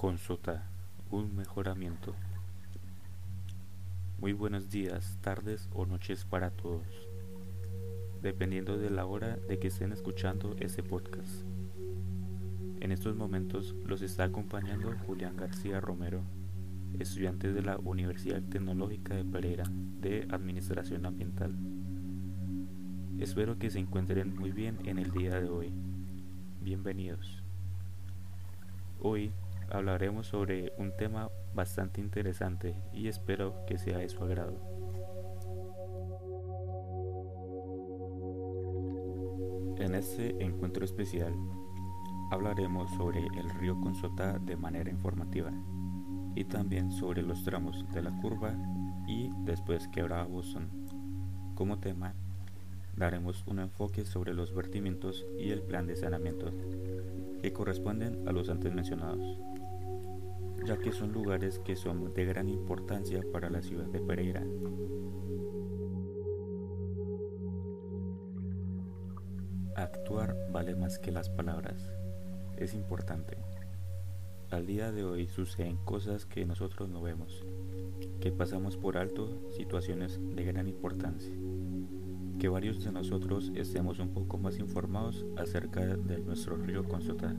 con un mejoramiento. Muy buenos días, tardes o noches para todos, dependiendo de la hora de que estén escuchando este podcast. En estos momentos los está acompañando Julián García Romero, estudiante de la Universidad Tecnológica de Pereira de Administración Ambiental. Espero que se encuentren muy bien en el día de hoy. Bienvenidos. Hoy hablaremos sobre un tema bastante interesante y espero que sea de su agrado. En este encuentro especial hablaremos sobre el río Consota de manera informativa y también sobre los tramos de la curva y después quebra Boston. Como tema daremos un enfoque sobre los vertimientos y el plan de saneamiento que corresponden a los antes mencionados, ya que son lugares que son de gran importancia para la ciudad de Pereira. Actuar vale más que las palabras. Es importante. Al día de hoy suceden cosas que nosotros no vemos, que pasamos por alto situaciones de gran importancia que varios de nosotros estemos un poco más informados acerca de nuestro río Consota.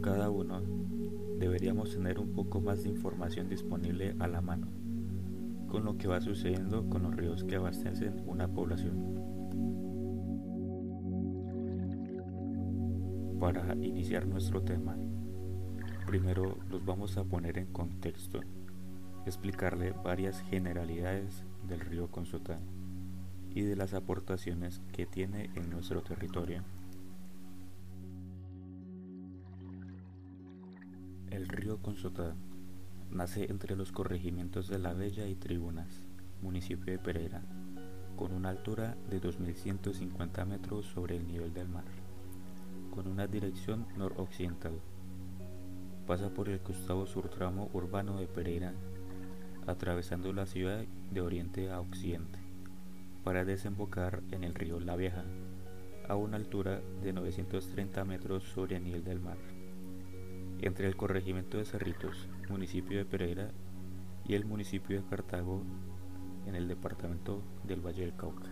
Cada uno deberíamos tener un poco más de información disponible a la mano con lo que va sucediendo con los ríos que abastecen una población. Para iniciar nuestro tema, primero los vamos a poner en contexto, explicarle varias generalidades del río Consota y de las aportaciones que tiene en nuestro territorio. Río Consotá nace entre los corregimientos de La Bella y Tribunas, municipio de Pereira, con una altura de 2.150 metros sobre el nivel del mar, con una dirección noroccidental. Pasa por el costado sur tramo urbano de Pereira, atravesando la ciudad de oriente a occidente para desembocar en el río La Vieja, a una altura de 930 metros sobre el nivel del mar, entre el corregimiento de Cerritos, municipio de Pereira, y el municipio de Cartago, en el departamento del Valle del Cauca.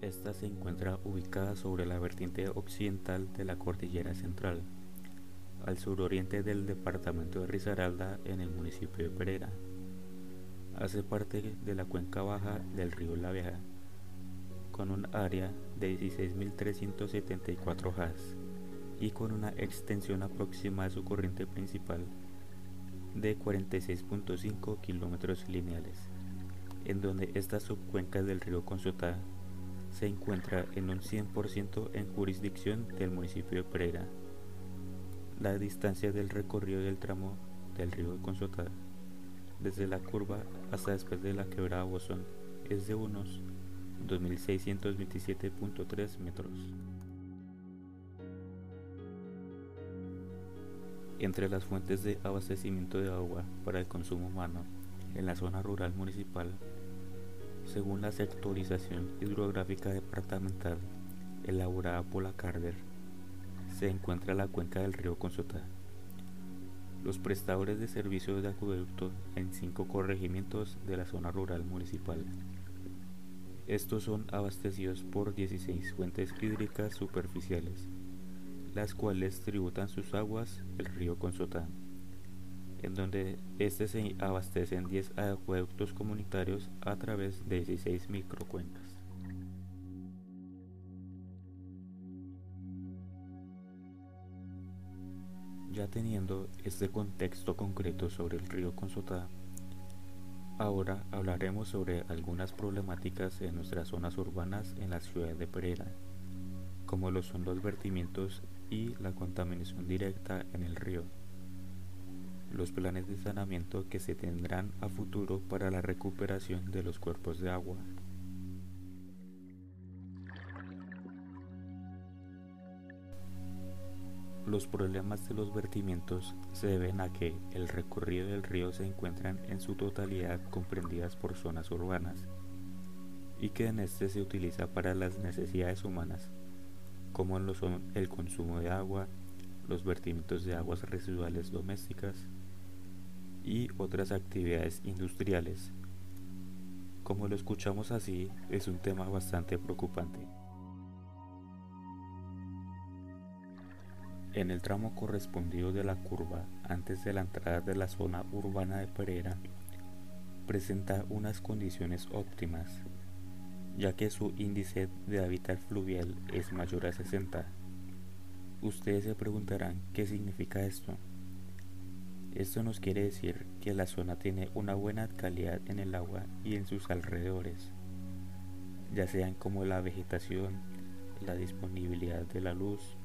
Esta se encuentra ubicada sobre la vertiente occidental de la cordillera central, al suroriente del departamento de Risaralda en el municipio de Pereira. Hace parte de la cuenca baja del río La Vieja, con un área de 16.374 has y con una extensión aproximada de su corriente principal de 46.5 kilómetros lineales, en donde esta subcuenca del río Consotá se encuentra en un 100% en jurisdicción del municipio de Pereira. La distancia del recorrido del tramo del río Consotá desde la curva hasta después de la quebrada Bosón es de unos 2.627.3 metros. Entre las fuentes de abastecimiento de agua para el consumo humano en la zona rural municipal, según la sectorización hidrográfica departamental elaborada por la Carder, se encuentra la cuenca del río Consotá. Los prestadores de servicios de acueducto en cinco corregimientos de la zona rural municipal. Estos son abastecidos por 16 fuentes hídricas superficiales, las cuales tributan sus aguas el río Consotá, en donde este se abastecen 10 acueductos comunitarios a través de 16 microcuencas. Ya teniendo este contexto concreto sobre el río Consotá, ahora hablaremos sobre algunas problemáticas en nuestras zonas urbanas en la ciudad de Pereira, como lo son los vertimientos y la contaminación directa en el río, los planes de saneamiento que se tendrán a futuro para la recuperación de los cuerpos de agua, Los problemas de los vertimientos se deben a que el recorrido del río se encuentran en su totalidad comprendidas por zonas urbanas y que en este se utiliza para las necesidades humanas, como lo son el consumo de agua, los vertimientos de aguas residuales domésticas y otras actividades industriales. Como lo escuchamos así, es un tema bastante preocupante. En el tramo correspondido de la curva, antes de la entrada de la zona urbana de Pereira, presenta unas condiciones óptimas, ya que su índice de hábitat fluvial es mayor a 60. Ustedes se preguntarán qué significa esto. Esto nos quiere decir que la zona tiene una buena calidad en el agua y en sus alrededores, ya sean como la vegetación, la disponibilidad de la luz,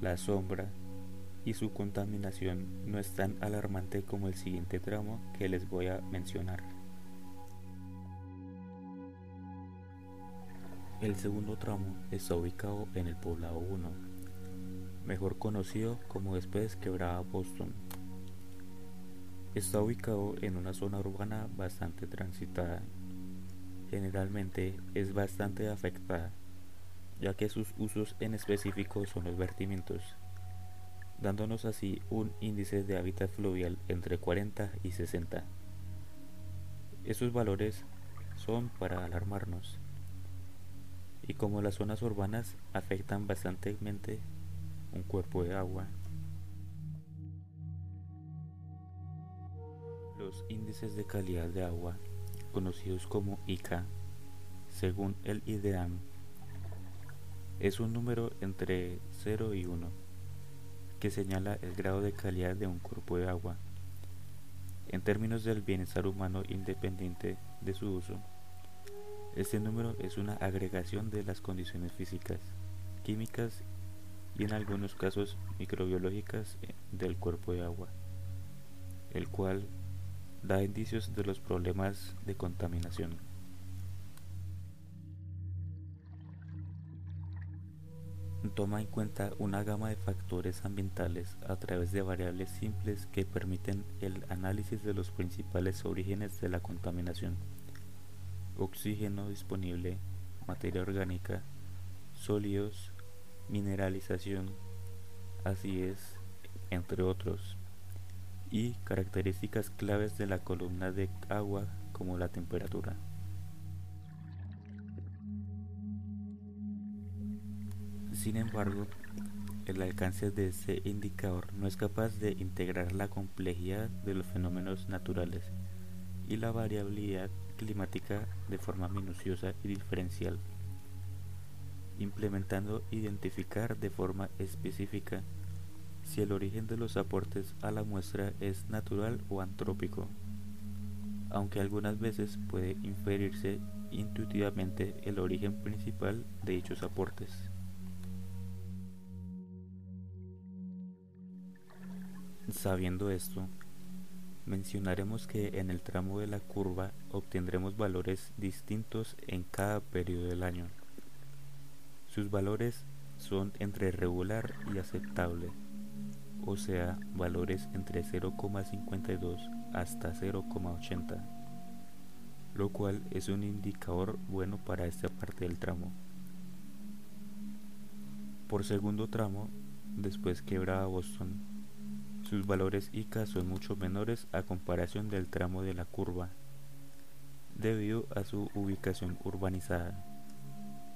la sombra y su contaminación no es tan alarmante como el siguiente tramo que les voy a mencionar. El segundo tramo está ubicado en el poblado 1, mejor conocido como después quebrada Boston. Está ubicado en una zona urbana bastante transitada. Generalmente es bastante afectada ya que sus usos en específico son los vertimientos, dándonos así un índice de hábitat fluvial entre 40 y 60. Esos valores son para alarmarnos, y como las zonas urbanas afectan bastantemente un cuerpo de agua, los índices de calidad de agua, conocidos como ICA, según el IDEAM, es un número entre 0 y 1 que señala el grado de calidad de un cuerpo de agua en términos del bienestar humano independiente de su uso. Este número es una agregación de las condiciones físicas, químicas y en algunos casos microbiológicas del cuerpo de agua, el cual da indicios de los problemas de contaminación. Toma en cuenta una gama de factores ambientales a través de variables simples que permiten el análisis de los principales orígenes de la contaminación. Oxígeno disponible, materia orgánica, sólidos, mineralización, así es, entre otros, y características claves de la columna de agua como la temperatura. Sin embargo, el alcance de este indicador no es capaz de integrar la complejidad de los fenómenos naturales y la variabilidad climática de forma minuciosa y diferencial, implementando identificar de forma específica si el origen de los aportes a la muestra es natural o antrópico, aunque algunas veces puede inferirse intuitivamente el origen principal de dichos aportes. Sabiendo esto, mencionaremos que en el tramo de la curva obtendremos valores distintos en cada periodo del año. Sus valores son entre regular y aceptable, o sea, valores entre 0,52 hasta 0,80, lo cual es un indicador bueno para esta parte del tramo. Por segundo tramo, después quebra Boston sus valores ICA son mucho menores a comparación del tramo de la curva, debido a su ubicación urbanizada,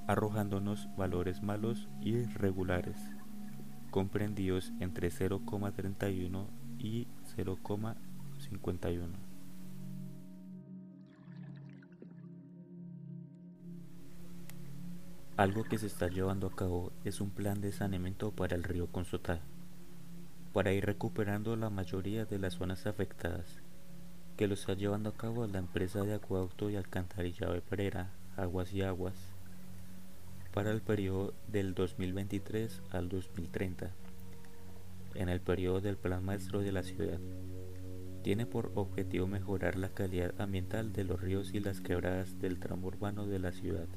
arrojándonos valores malos y regulares, comprendidos entre 0,31 y 0,51. Algo que se está llevando a cabo es un plan de saneamiento para el río Consotá para ir recuperando la mayoría de las zonas afectadas, que lo está llevando a cabo la empresa de acueducto y alcantarillado de Aguas y Aguas, para el periodo del 2023 al 2030, en el periodo del Plan Maestro de la ciudad. Tiene por objetivo mejorar la calidad ambiental de los ríos y las quebradas del tramo urbano de la ciudad,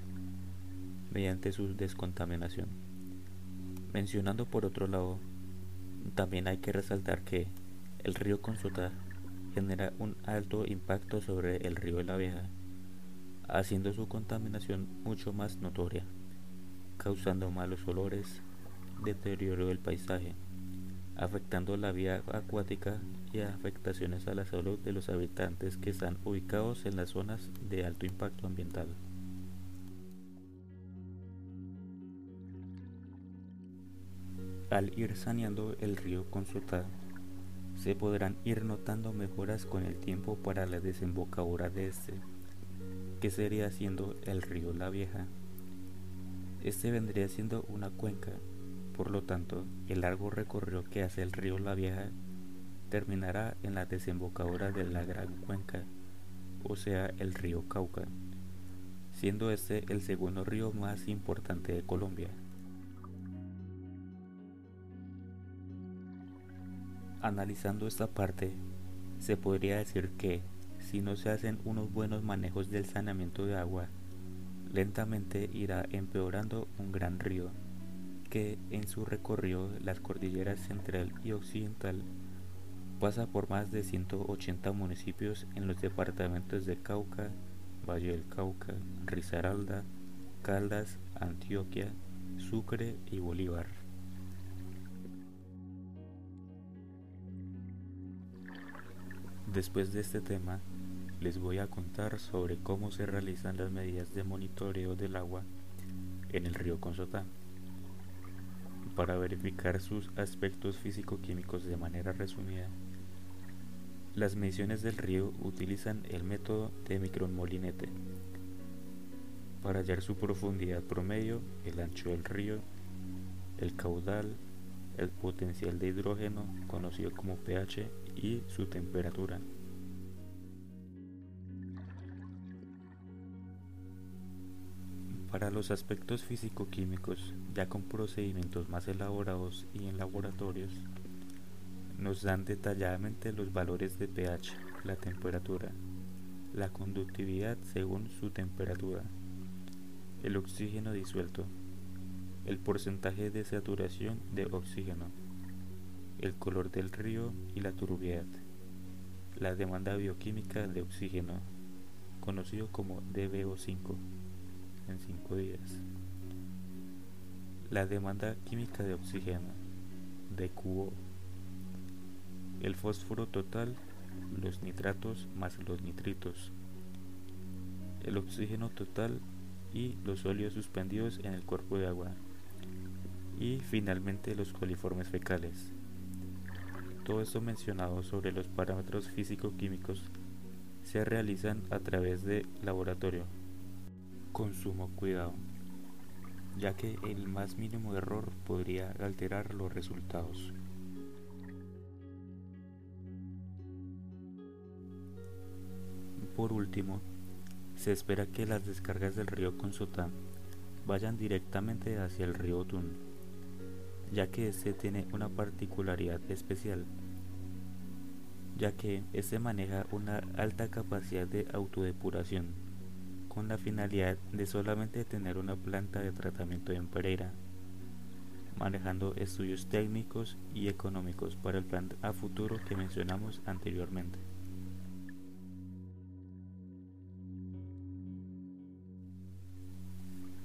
mediante su descontaminación. Mencionando por otro lado también hay que resaltar que el río Consota genera un alto impacto sobre el río de la Vieja, haciendo su contaminación mucho más notoria, causando malos olores, deterioro del paisaje, afectando la vía acuática y afectaciones a la salud de los habitantes que están ubicados en las zonas de alto impacto ambiental. Al ir saneando el río Consotá, se podrán ir notando mejoras con el tiempo para la desembocadura de este, que sería siendo el río La Vieja. Este vendría siendo una cuenca, por lo tanto, el largo recorrido que hace el río La Vieja terminará en la desembocadura de la Gran Cuenca, o sea, el río Cauca, siendo este el segundo río más importante de Colombia. Analizando esta parte, se podría decir que si no se hacen unos buenos manejos del saneamiento de agua, lentamente irá empeorando un gran río que en su recorrido las cordilleras central y occidental pasa por más de 180 municipios en los departamentos de Cauca, Valle del Cauca, Risaralda, Caldas, Antioquia, Sucre y Bolívar. Después de este tema, les voy a contar sobre cómo se realizan las medidas de monitoreo del agua en el río Consotá para verificar sus aspectos físico-químicos de manera resumida. Las mediciones del río utilizan el método de micromolinete para hallar su profundidad promedio, el ancho del río, el caudal, el potencial de hidrógeno, conocido como pH, y su temperatura. Para los aspectos físico-químicos, ya con procedimientos más elaborados y en laboratorios, nos dan detalladamente los valores de pH, la temperatura, la conductividad según su temperatura, el oxígeno disuelto, el porcentaje de saturación de oxígeno, el color del río y la turbiedad, la demanda bioquímica de oxígeno, conocido como DBO5, en 5 días, la demanda química de oxígeno, DQO, el fósforo total, los nitratos más los nitritos, el oxígeno total y los óleos suspendidos en el cuerpo de agua, y finalmente los coliformes fecales. Todo esto mencionado sobre los parámetros físico-químicos se realizan a través de laboratorio. Consumo cuidado, ya que el más mínimo error podría alterar los resultados. Por último, se espera que las descargas del río Consotá vayan directamente hacia el río Tun ya que este tiene una particularidad especial, ya que este maneja una alta capacidad de autodepuración, con la finalidad de solamente tener una planta de tratamiento en Pereira, manejando estudios técnicos y económicos para el plan a futuro que mencionamos anteriormente.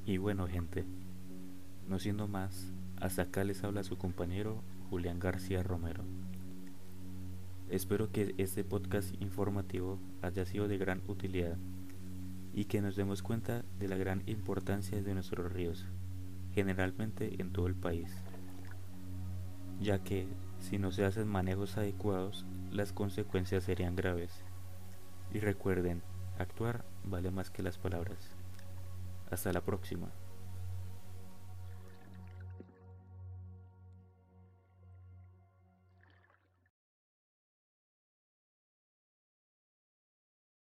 Y bueno gente, no siendo más, hasta acá les habla su compañero Julián García Romero. Espero que este podcast informativo haya sido de gran utilidad y que nos demos cuenta de la gran importancia de nuestros ríos, generalmente en todo el país, ya que si no se hacen manejos adecuados, las consecuencias serían graves. Y recuerden, actuar vale más que las palabras. Hasta la próxima.